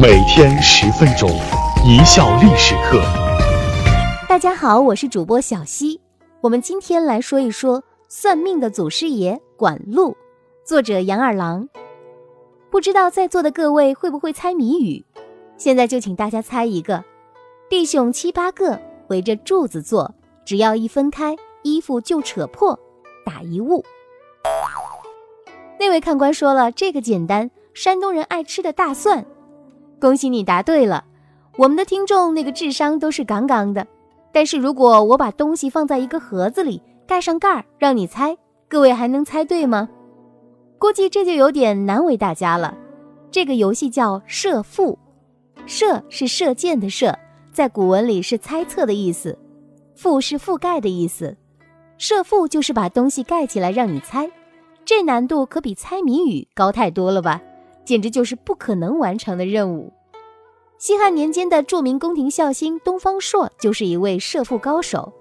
每天十分钟，一笑历史课。大家好，我是主播小溪。我们今天来说一说算命的祖师爷管路，作者杨二郎。不知道在座的各位会不会猜谜语？现在就请大家猜一个：弟兄七八个围着柱子坐，只要一分开，衣服就扯破，打一物。那位看官说了，这个简单，山东人爱吃的大蒜。恭喜你答对了，我们的听众那个智商都是杠杠的。但是如果我把东西放在一个盒子里，盖上盖儿，让你猜，各位还能猜对吗？估计这就有点难为大家了。这个游戏叫射覆，射是射箭的射，在古文里是猜测的意思，覆是覆盖的意思。射覆就是把东西盖起来让你猜，这难度可比猜谜语高太多了吧？简直就是不可能完成的任务。西汉年间的著名宫廷孝星东方朔就是一位射覆高手。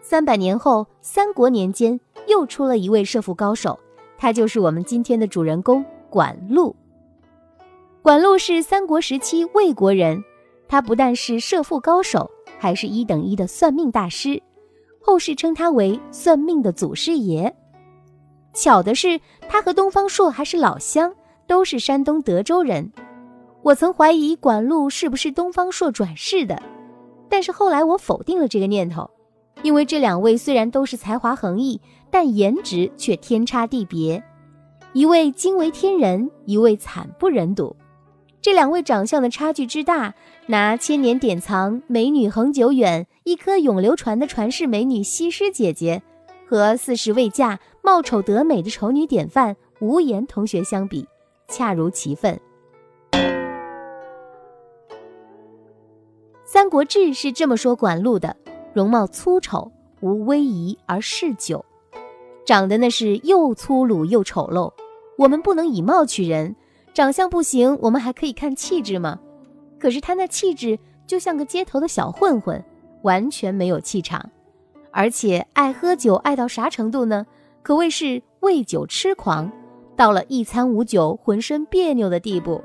三百年后，三国年间又出了一位射覆高手，他就是我们今天的主人公管路。管路是三国时期魏国人，他不但是射覆高手，还是一等一的算命大师，后世称他为算命的祖师爷。巧的是，他和东方朔还是老乡。都是山东德州人，我曾怀疑管路是不是东方朔转世的，但是后来我否定了这个念头，因为这两位虽然都是才华横溢，但颜值却天差地别，一位惊为天人，一位惨不忍睹。这两位长相的差距之大，拿千年典藏“美女恒久远，一颗永流传”的传世美女西施姐姐，和四十未嫁、貌丑得美的丑女典范无言同学相比。恰如其分，《三国志》是这么说管路的：容貌粗丑，无威仪而嗜酒，长得那是又粗鲁又丑陋。我们不能以貌取人，长相不行，我们还可以看气质吗？可是他那气质就像个街头的小混混，完全没有气场，而且爱喝酒，爱到啥程度呢？可谓是为酒痴狂。到了一餐无酒浑身别扭的地步。《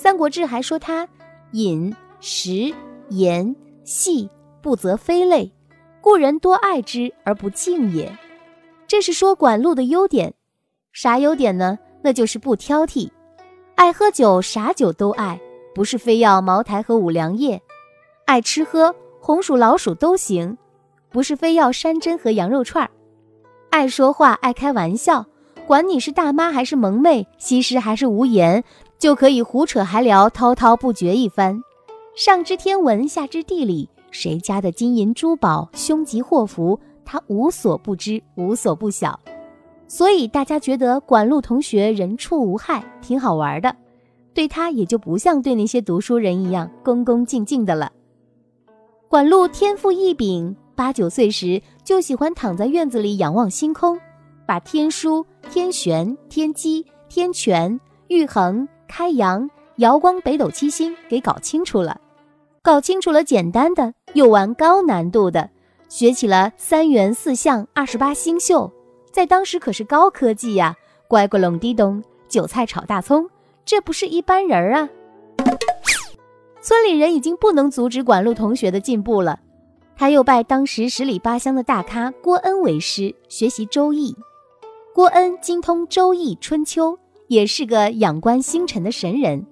三国志》还说他饮食言戏不择非类，故人多爱之而不敬也。这是说管路的优点，啥优点呢？那就是不挑剔，爱喝酒，啥酒都爱，不是非要茅台和五粮液；爱吃喝，红薯老鼠都行，不是非要山珍和羊肉串儿。爱说话，爱开玩笑，管你是大妈还是萌妹，西施还是无言，就可以胡扯还聊，滔滔不绝一番。上知天文，下知地理，谁家的金银珠宝、凶吉祸福，他无所不知，无所不晓。所以大家觉得管路同学人畜无害，挺好玩的，对他也就不像对那些读书人一样恭恭敬敬的了。管路天赋异禀。八九岁时就喜欢躺在院子里仰望星空，把天枢、天璇、天机、天权、玉衡、开阳、瑶光、北斗七星给搞清楚了。搞清楚了简单的，又玩高难度的，学起了三元四象、二十八星宿，在当时可是高科技呀！乖乖隆滴咚，韭菜炒大葱，这不是一般人啊！村里人已经不能阻止管路同学的进步了。他又拜当时十里八乡的大咖郭恩为师，学习《周易》。郭恩精通《周易》《春秋》，也是个仰观星辰的神人。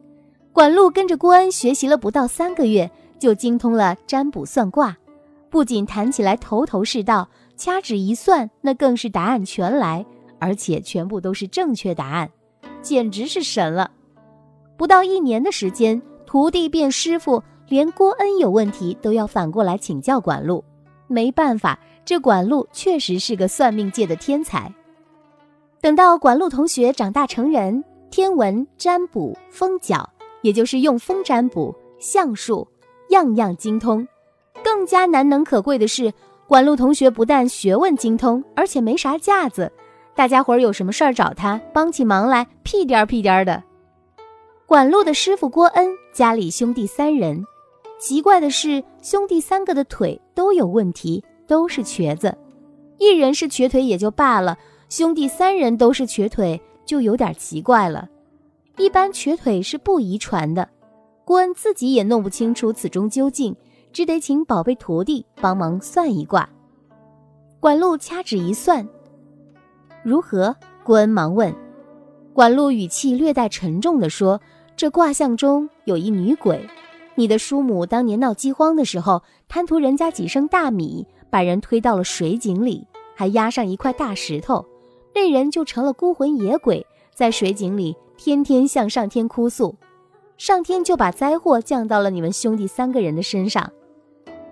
管路跟着郭恩学习了不到三个月，就精通了占卜算卦，不仅谈起来头头是道，掐指一算，那更是答案全来，而且全部都是正确答案，简直是神了。不到一年的时间，徒弟变师傅。连郭恩有问题都要反过来请教管路，没办法，这管路确实是个算命界的天才。等到管路同学长大成人，天文、占卜、风角，也就是用风占卜、相术，样样精通。更加难能可贵的是，管路同学不但学问精通，而且没啥架子，大家伙儿有什么事儿找他帮起忙来，屁颠儿屁颠儿的。管路的师傅郭恩家里兄弟三人。奇怪的是，兄弟三个的腿都有问题，都是瘸子。一人是瘸腿也就罢了，兄弟三人都是瘸腿，就有点奇怪了。一般瘸腿是不遗传的。郭恩自己也弄不清楚此中究竟，只得请宝贝徒弟帮忙算一卦。管路掐指一算，如何？郭恩忙问。管路语气略带沉重地说：“这卦象中有一女鬼，你的叔母当年闹饥荒的时候，贪图人家几升大米，把人推到了水井里，还压上一块大石头，那人就成了孤魂野鬼，在水井里天天向上天哭诉，上天就把灾祸降到了你们兄弟三个人的身上，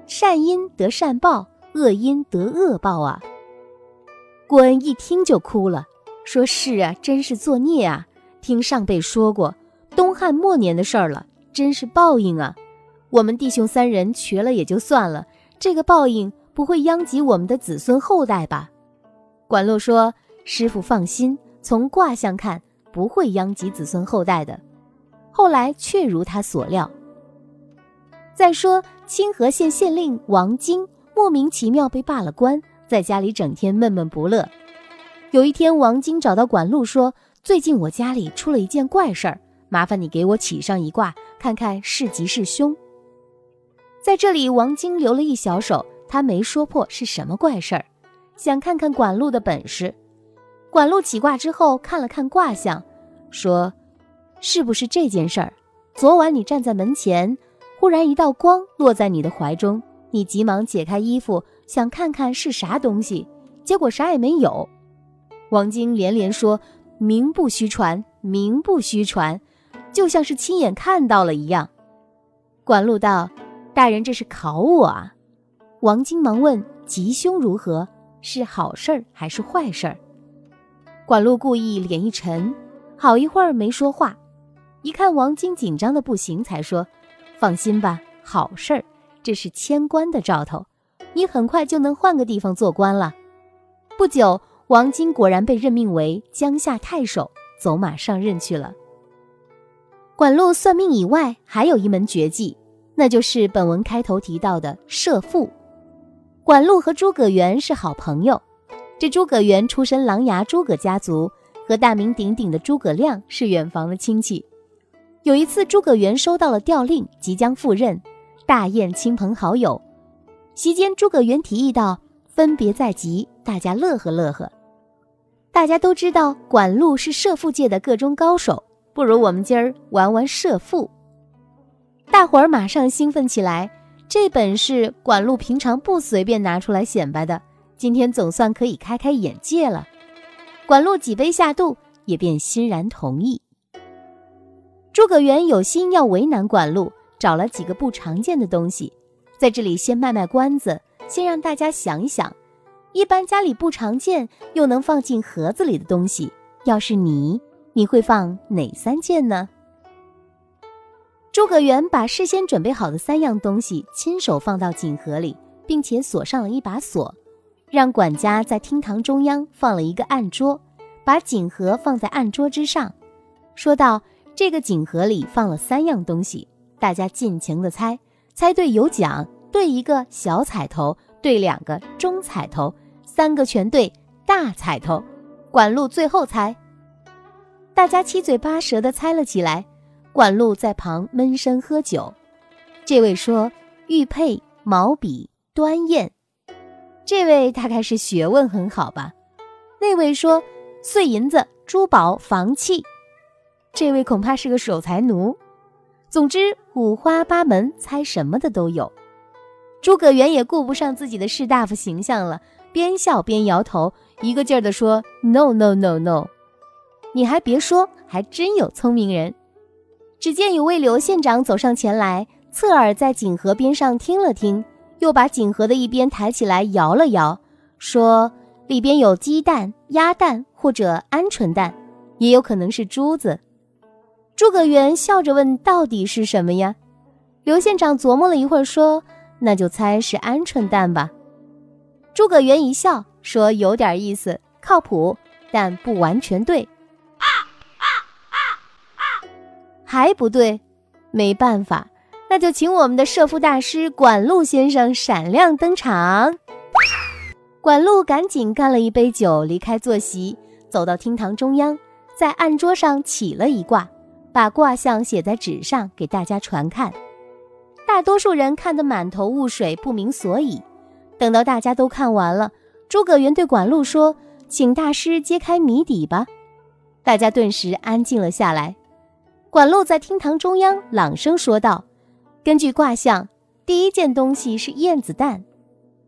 善因得善报，恶因得恶报啊。”郭恩一听就哭了。说是啊，真是作孽啊！听上辈说过，东汉末年的事儿了，真是报应啊！我们弟兄三人瘸了也就算了，这个报应不会殃及我们的子孙后代吧？管路说：“师傅放心，从卦象看，不会殃及子孙后代的。”后来确如他所料。再说清河县县令王晶莫名其妙被罢了官，在家里整天闷闷不乐。有一天，王晶找到管路说：“最近我家里出了一件怪事儿，麻烦你给我起上一卦，看看是吉是凶。”在这里，王晶留了一小手，他没说破是什么怪事儿，想看看管路的本事。管路起卦之后，看了看卦象，说：“是不是这件事儿？昨晚你站在门前，忽然一道光落在你的怀中，你急忙解开衣服，想看看是啥东西，结果啥也没有。”王晶连连说：“名不虚传，名不虚传，就像是亲眼看到了一样。”管路道：“大人这是考我啊！”王晶忙问：“吉凶如何？是好事儿还是坏事儿？”管路故意脸一沉，好一会儿没说话。一看王晶紧张的不行，才说：“放心吧，好事儿，这是迁官的兆头，你很快就能换个地方做官了。”不久。王晶果然被任命为江夏太守，走马上任去了。管路算命以外，还有一门绝技，那就是本文开头提到的射父。管路和诸葛元是好朋友，这诸葛元出身琅琊诸葛家族，和大名鼎鼎的诸葛亮是远房的亲戚。有一次，诸葛元收到了调令，即将赴任，大宴亲朋好友。席间，诸葛元提议道：“分别在即，大家乐呵乐呵。”大家都知道管路是射父界的个中高手，不如我们今儿玩玩射父。大伙儿马上兴奋起来，这本事管路平常不随便拿出来显摆的，今天总算可以开开眼界了。管路几杯下肚，也便欣然同意。诸葛元有心要为难管路，找了几个不常见的东西，在这里先卖卖关子，先让大家想一想。一般家里不常见又能放进盒子里的东西，要是你，你会放哪三件呢？诸葛元把事先准备好的三样东西亲手放到锦盒里，并且锁上了一把锁，让管家在厅堂中央放了一个案桌，把锦盒放在案桌之上，说道：“这个锦盒里放了三样东西，大家尽情的猜，猜对有奖，对一个小彩头，对两个中彩头。”三个全对，大彩头。管路最后猜，大家七嘴八舌的猜了起来。管路在旁闷声喝酒。这位说玉佩、毛笔、端砚，这位大概是学问很好吧？那位说碎银子、珠宝、房契，这位恐怕是个守财奴。总之五花八门，猜什么的都有。诸葛元也顾不上自己的士大夫形象了。边笑边摇头，一个劲儿地说：“No no no no！” 你还别说，还真有聪明人。只见有位刘县长走上前来，侧耳在锦盒边上听了听，又把锦盒的一边抬起来摇了摇，说：“里边有鸡蛋、鸭蛋或者鹌鹑蛋，也有可能是珠子。”诸葛元笑着问：“到底是什么呀？”刘县长琢磨了一会儿，说：“那就猜是鹌鹑蛋吧。”诸葛元一笑说：“有点意思，靠谱，但不完全对。啊啊啊啊还不对，没办法，那就请我们的射父大师管路先生闪亮登场。”管路赶紧干了一杯酒，离开坐席，走到厅堂中央，在案桌上起了一卦，把卦象写在纸上给大家传看。大多数人看得满头雾水，不明所以。等到大家都看完了，诸葛元对管路说：“请大师揭开谜底吧。”大家顿时安静了下来。管路在厅堂中央朗声说道：“根据卦象，第一件东西是燕子蛋。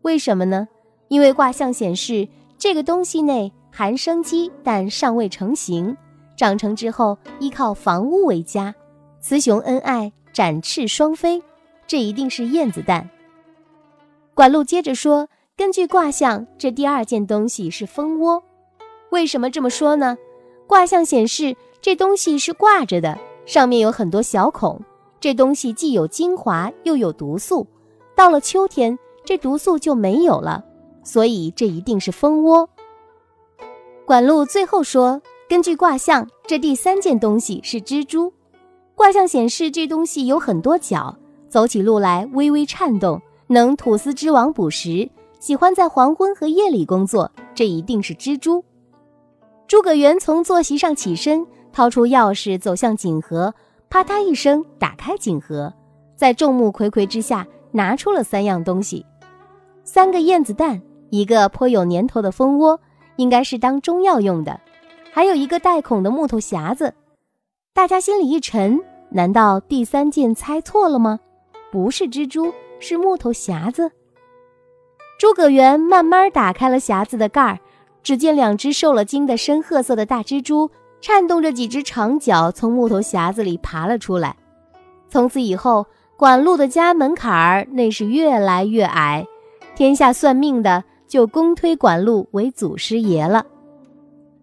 为什么呢？因为卦象显示这个东西内含生机，但尚未成型。长成之后，依靠房屋为家，雌雄恩爱，展翅双飞。这一定是燕子蛋。”管路接着说：“根据卦象，这第二件东西是蜂窝。为什么这么说呢？卦象显示这东西是挂着的。”上面有很多小孔，这东西既有精华又有毒素，到了秋天，这毒素就没有了，所以这一定是蜂窝。管路最后说，根据卦象，这第三件东西是蜘蛛。卦象显示这东西有很多脚，走起路来微微颤动，能吐丝织网捕食，喜欢在黄昏和夜里工作，这一定是蜘蛛。诸葛元从坐席上起身。掏出钥匙，走向锦盒，啪嗒一声打开锦盒，在众目睽睽之下拿出了三样东西：三个燕子蛋，一个颇有年头的蜂窝，应该是当中药用的，还有一个带孔的木头匣子。大家心里一沉，难道第三件猜错了吗？不是蜘蛛，是木头匣子。诸葛元慢慢打开了匣子的盖儿，只见两只受了惊的深褐色的大蜘蛛。颤动着几只长脚，从木头匣子里爬了出来。从此以后，管路的家门槛儿那是越来越矮，天下算命的就公推管路为祖师爷了。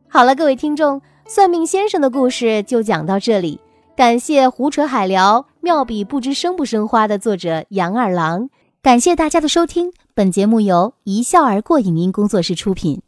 好了，各位听众，算命先生的故事就讲到这里。感谢胡扯海聊妙笔不知生不生花的作者杨二郎，感谢大家的收听。本节目由一笑而过影音工作室出品。